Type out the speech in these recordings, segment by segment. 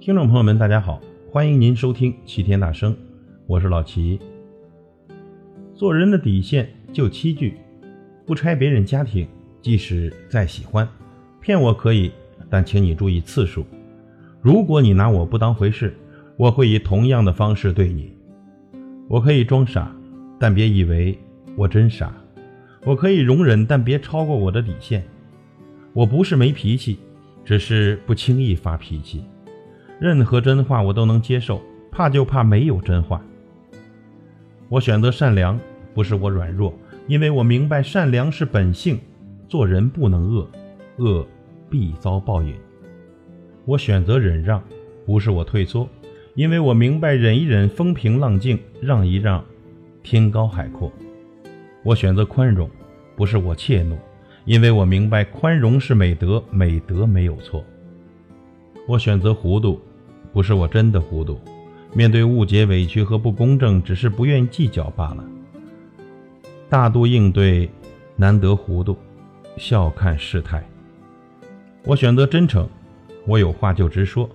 听众朋友们，大家好，欢迎您收听齐天大圣，我是老齐。做人的底线就七句：不拆别人家庭，即使再喜欢，骗我可以，但请你注意次数。如果你拿我不当回事，我会以同样的方式对你。我可以装傻，但别以为我真傻。我可以容忍，但别超过我的底线。我不是没脾气，只是不轻易发脾气。任何真话我都能接受，怕就怕没有真话。我选择善良，不是我软弱，因为我明白善良是本性，做人不能恶，恶必遭报应。我选择忍让，不是我退缩，因为我明白忍一忍风平浪静，让一让天高海阔。我选择宽容，不是我怯懦，因为我明白宽容是美德，美德没有错。我选择糊涂。不是我真的糊涂，面对误解、委屈和不公正，只是不愿计较罢了。大度应对，难得糊涂，笑看世态。我选择真诚，我有话就直说，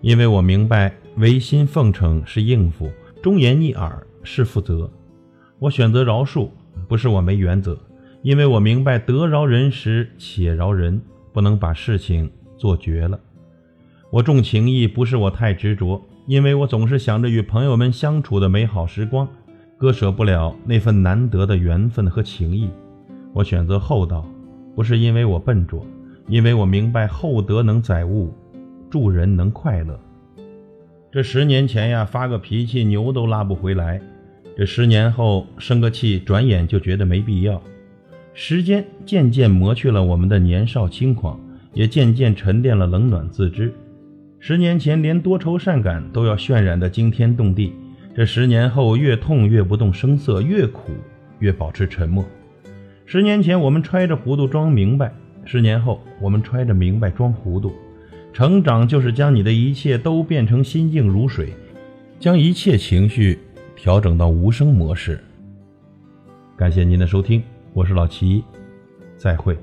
因为我明白违心奉承是应付，忠言逆耳是负责。我选择饶恕，不是我没原则，因为我明白得饶人时且饶人，不能把事情做绝了。我重情义，不是我太执着，因为我总是想着与朋友们相处的美好时光，割舍不了那份难得的缘分和情谊。我选择厚道，不是因为我笨拙，因为我明白厚德能载物，助人能快乐。这十年前呀，发个脾气牛都拉不回来；这十年后生个气，转眼就觉得没必要。时间渐渐磨去了我们的年少轻狂，也渐渐沉淀了冷暖自知。十年前连多愁善感都要渲染的惊天动地，这十年后越痛越不动声色，越苦越保持沉默。十年前我们揣着糊涂装明白，十年后我们揣着明白装糊涂。成长就是将你的一切都变成心静如水，将一切情绪调整到无声模式。感谢您的收听，我是老齐，再会。